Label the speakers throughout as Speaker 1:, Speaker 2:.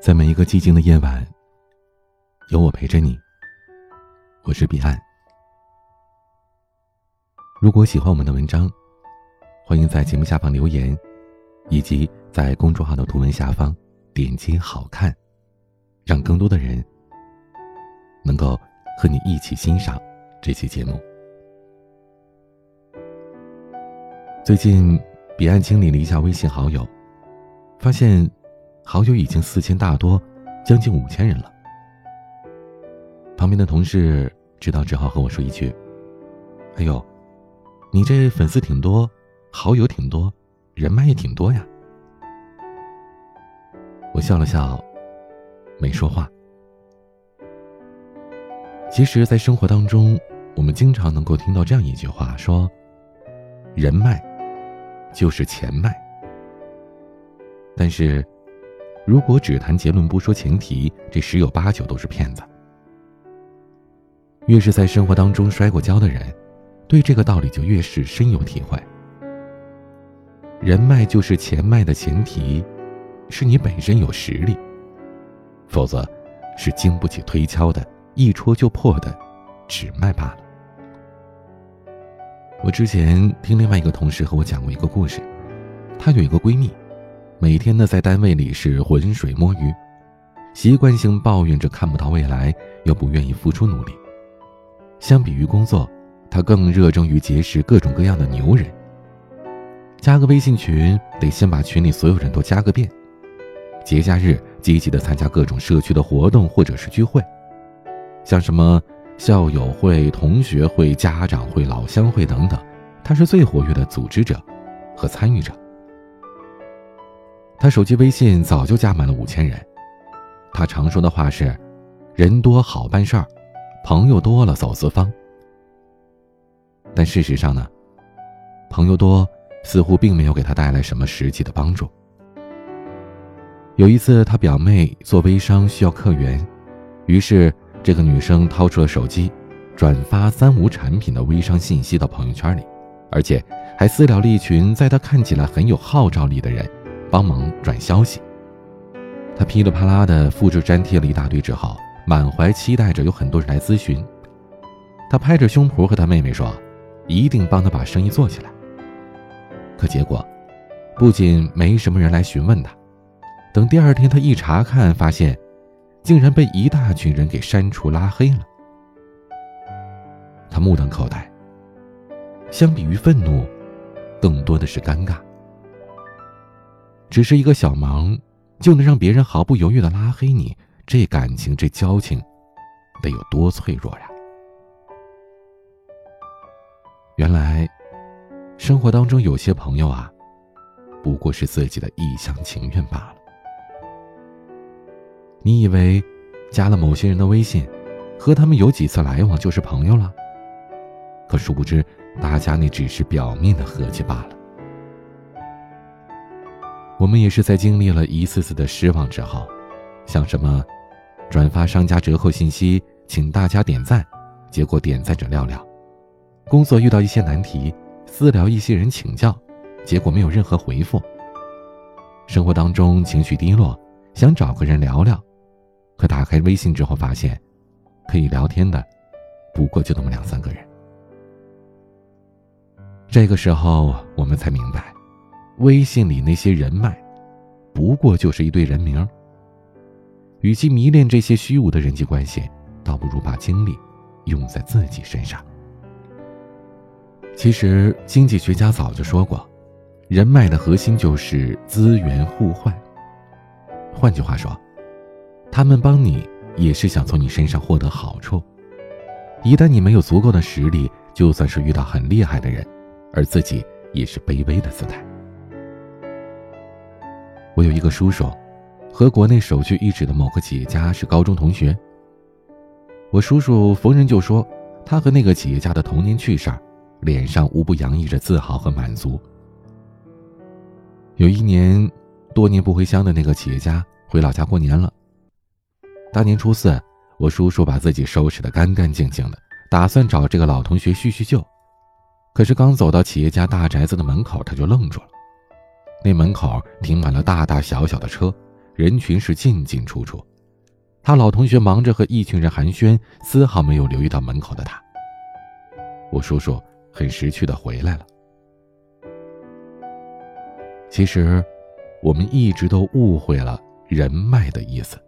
Speaker 1: 在每一个寂静的夜晚，有我陪着你。我是彼岸。如果喜欢我们的文章，欢迎在节目下方留言，以及在公众号的图文下方点击“好看”，让更多的人能够和你一起欣赏这期节目。最近，彼岸清理了一下微信好友，发现。好友已经四千大多，将近五千人了。旁边的同事知道，只好和我说一句：“哎呦，你这粉丝挺多，好友挺多，人脉也挺多呀。”我笑了笑，没说话。其实，在生活当中，我们经常能够听到这样一句话：说，人脉就是钱脉。但是。如果只谈结论不说前提，这十有八九都是骗子。越是在生活当中摔过跤的人，对这个道理就越是深有体会。人脉就是钱脉的前提，是你本身有实力，否则，是经不起推敲的，一戳就破的纸脉罢了。我之前听另外一个同事和我讲过一个故事，她有一个闺蜜。每天呢，在单位里是浑水摸鱼，习惯性抱怨着看不到未来，又不愿意付出努力。相比于工作，他更热衷于结识各种各样的牛人。加个微信群，得先把群里所有人都加个遍。节假日，积极的参加各种社区的活动或者是聚会，像什么校友会、同学会、家长会、老乡会等等，他是最活跃的组织者和参与者。他手机微信早就加满了五千人，他常说的话是：“人多好办事儿，朋友多了走四方。”但事实上呢，朋友多似乎并没有给他带来什么实际的帮助。有一次，他表妹做微商需要客源，于是这个女生掏出了手机，转发三无产品的微商信息到朋友圈里，而且还私聊了一群在他看起来很有号召力的人。帮忙转消息，他噼里啪啦的复制粘贴了一大堆之后，满怀期待着有很多人来咨询。他拍着胸脯和他妹妹说：“一定帮他把生意做起来。”可结果，不仅没什么人来询问他，等第二天他一查看，发现竟然被一大群人给删除拉黑了。他目瞪口呆，相比于愤怒，更多的是尴尬。只是一个小忙，就能让别人毫不犹豫的拉黑你，这感情这交情，得有多脆弱呀？原来，生活当中有些朋友啊，不过是自己的一厢情愿罢了。你以为加了某些人的微信，和他们有几次来往就是朋友了？可殊不知，大家那只是表面的和气罢了。我们也是在经历了一次次的失望之后，像什么，转发商家折扣信息，请大家点赞，结果点赞者寥寥；工作遇到一些难题，私聊一些人请教，结果没有任何回复；生活当中情绪低落，想找个人聊聊，可打开微信之后发现，可以聊天的，不过就那么两三个人。这个时候，我们才明白。微信里那些人脉，不过就是一堆人名。与其迷恋这些虚无的人际关系，倒不如把精力用在自己身上。其实，经济学家早就说过，人脉的核心就是资源互换。换句话说，他们帮你也是想从你身上获得好处。一旦你没有足够的实力，就算是遇到很厉害的人，而自己也是卑微的姿态。我有一个叔叔，和国内首屈一指的某个企业家是高中同学。我叔叔逢人就说他和那个企业家的童年趣事儿，脸上无不洋溢着自豪和满足。有一年，多年不回乡的那个企业家回老家过年了。大年初四，我叔叔把自己收拾得干干净净的，打算找这个老同学叙叙旧。可是刚走到企业家大宅子的门口，他就愣住了。那门口停满了大大小小的车，人群是进进出出，他老同学忙着和一群人寒暄，丝毫没有留意到门口的他。我叔叔很识趣的回来了。其实，我们一直都误会了人脉的意思。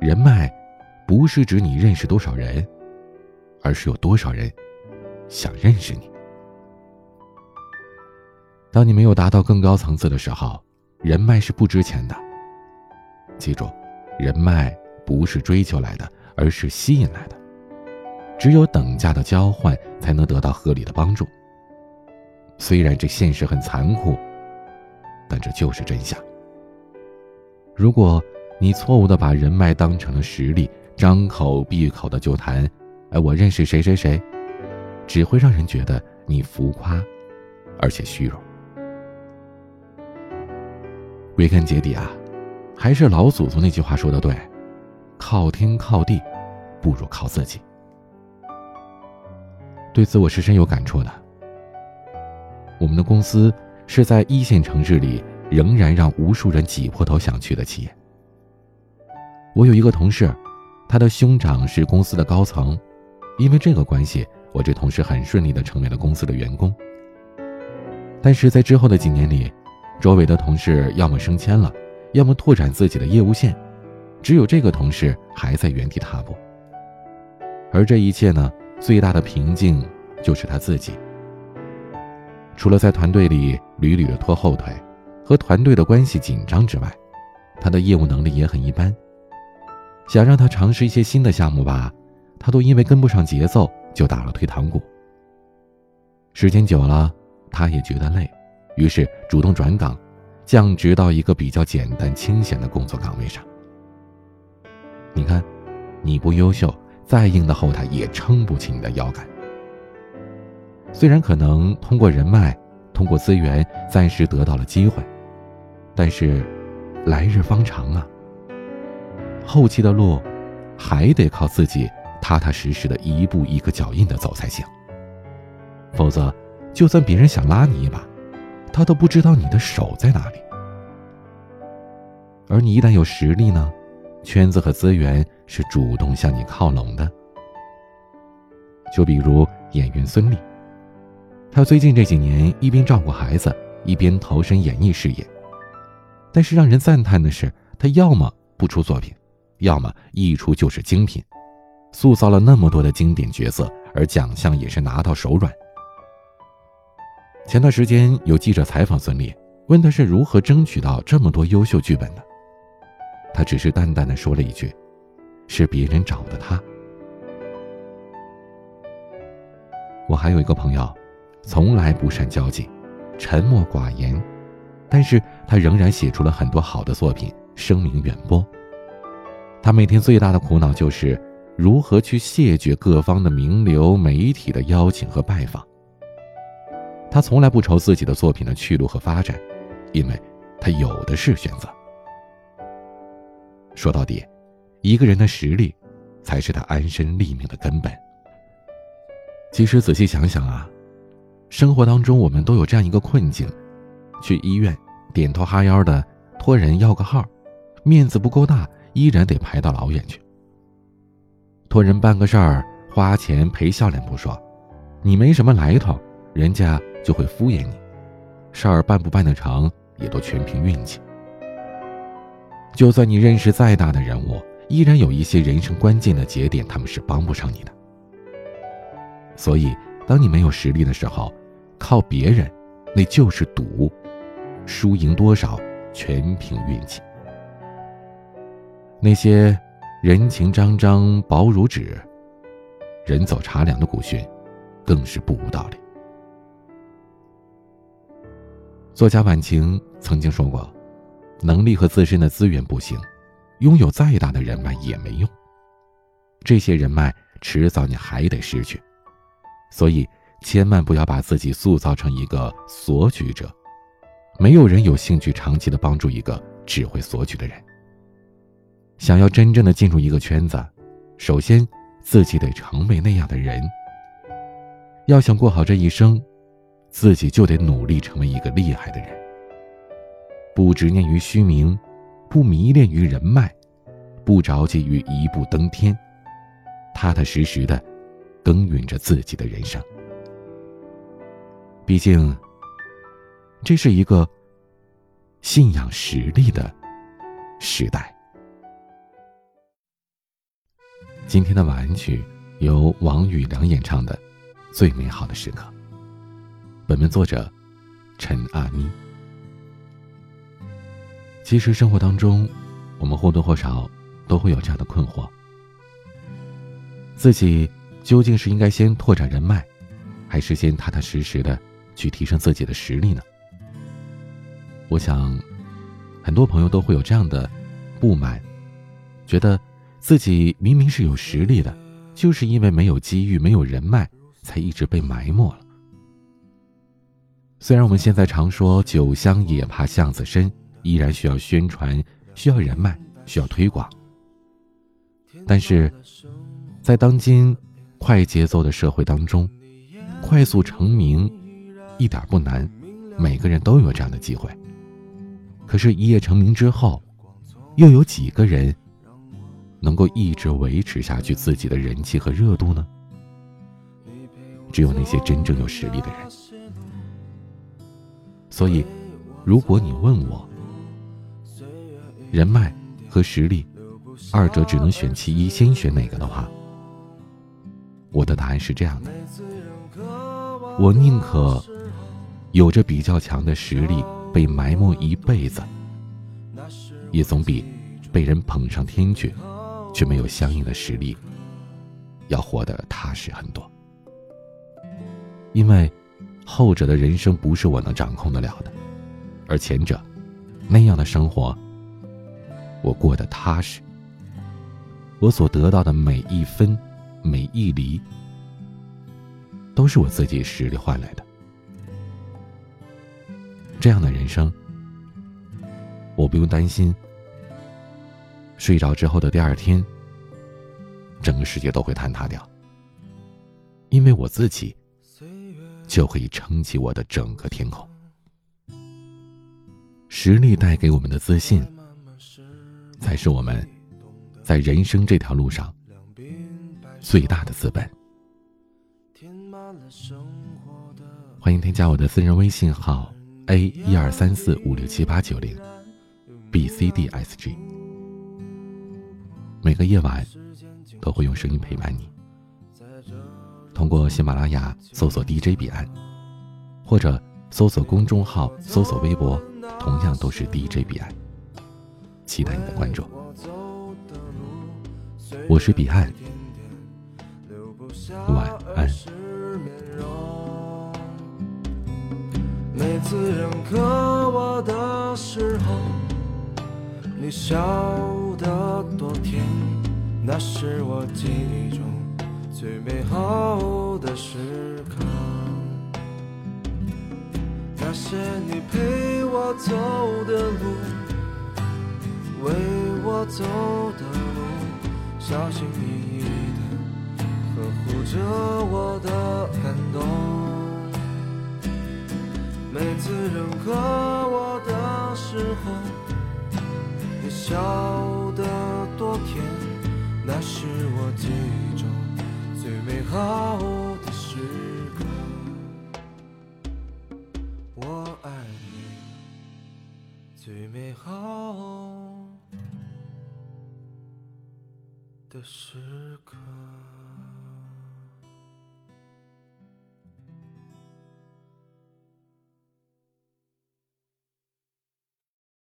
Speaker 1: 人脉，不是指你认识多少人，而是有多少人想认识你。当你没有达到更高层次的时候，人脉是不值钱的。记住，人脉不是追求来的，而是吸引来的。只有等价的交换，才能得到合理的帮助。虽然这现实很残酷，但这就是真相。如果你错误的把人脉当成了实力，张口闭口的就谈“哎，我认识谁谁谁”，只会让人觉得你浮夸，而且虚荣。归根结底啊，还是老祖宗那句话说的对：靠天靠地，不如靠自己。对此我是深有感触的。我们的公司是在一线城市里仍然让无数人挤破头想去的企业。我有一个同事，他的兄长是公司的高层，因为这个关系，我这同事很顺利的成为了公司的员工。但是在之后的几年里，周围的同事要么升迁了，要么拓展自己的业务线，只有这个同事还在原地踏步。而这一切呢，最大的瓶颈就是他自己。除了在团队里屡屡的拖后腿，和团队的关系紧张之外，他的业务能力也很一般。想让他尝试一些新的项目吧，他都因为跟不上节奏就打了退堂鼓。时间久了，他也觉得累。于是主动转岗，降职到一个比较简单清闲的工作岗位上。你看，你不优秀，再硬的后台也撑不起你的腰杆。虽然可能通过人脉、通过资源暂时得到了机会，但是来日方长啊。后期的路，还得靠自己踏踏实实的一步一个脚印的走才行。否则，就算别人想拉你一把，他都不知道你的手在哪里，而你一旦有实力呢，圈子和资源是主动向你靠拢的。就比如演员孙俪，她最近这几年一边照顾孩子，一边投身演艺事业。但是让人赞叹的是，她要么不出作品，要么一出就是精品，塑造了那么多的经典角色，而奖项也是拿到手软。前段时间有记者采访孙俪，问他是如何争取到这么多优秀剧本的。他只是淡淡的说了一句：“是别人找的他。”我还有一个朋友，从来不善交际，沉默寡言，但是他仍然写出了很多好的作品，声名远播。他每天最大的苦恼就是如何去谢绝各方的名流媒体的邀请和拜访。他从来不愁自己的作品的去路和发展，因为他有的是选择。说到底，一个人的实力，才是他安身立命的根本。其实仔细想想啊，生活当中我们都有这样一个困境：去医院点头哈腰的托人要个号，面子不够大，依然得排到老远去。托人办个事儿，花钱赔笑脸不说，你没什么来头，人家。就会敷衍你，事儿办不办得成也都全凭运气。就算你认识再大的人物，依然有一些人生关键的节点，他们是帮不上你的。所以，当你没有实力的时候，靠别人，那就是赌，输赢多少全凭运气。那些人情张张薄如纸，人走茶凉的古训，更是不无道理。作家晚晴曾经说过：“能力和自身的资源不行，拥有再大的人脉也没用。这些人脉迟早你还得失去，所以千万不要把自己塑造成一个索取者。没有人有兴趣长期的帮助一个只会索取的人。想要真正的进入一个圈子，首先自己得成为那样的人。要想过好这一生。”自己就得努力成为一个厉害的人，不执念于虚名，不迷恋于人脉，不着急于一步登天，踏踏实实的耕耘着自己的人生。毕竟，这是一个信仰实力的时代。今天的晚安曲由王宇良演唱的《最美好的时刻》。本文作者陈阿妮。其实生活当中，我们或多或少都会有这样的困惑：自己究竟是应该先拓展人脉，还是先踏踏实实的？去提升自己的实力呢？我想，很多朋友都会有这样的不满，觉得自己明明是有实力的，就是因为没有机遇、没有人脉，才一直被埋没了。虽然我们现在常说“酒香也怕巷子深”，依然需要宣传、需要人脉、需要推广，但是在当今快节奏的社会当中，快速成名。一点不难，每个人都有这样的机会。可是，一夜成名之后，又有几个人能够一直维持下去自己的人气和热度呢？只有那些真正有实力的人。所以，如果你问我，人脉和实力，二者只能选其一，先选哪个的话，我的答案是这样的：我宁可。有着比较强的实力被埋没一辈子，也总比被人捧上天去，却没有相应的实力，要活得踏实很多。因为后者的人生不是我能掌控得了的，而前者那样的生活，我过得踏实。我所得到的每一分、每一厘，都是我自己实力换来的。这样的人生，我不用担心睡着之后的第二天，整个世界都会坍塌掉，因为我自己就可以撑起我的整个天空。实力带给我们的自信，才是我们在人生这条路上最大的资本。欢迎添加我的私人微信号。A 一二三四五六七八九零，B C D S G。每个夜晚都会用声音陪伴你。通过喜马拉雅搜索 DJ 彼岸，或者搜索公众号、搜索微博，同样都是 DJ 彼岸。期待你的关注。我是彼岸，晚安。
Speaker 2: 每次认可我的时候，你笑得多甜，那是我记忆中最美好的时刻。那些你陪我走的路，为我走的路，小心翼翼的呵护着我的感动。每次认可我的时候，你笑得多甜，那是我记忆中美好的时刻。我爱你，最美好的时刻。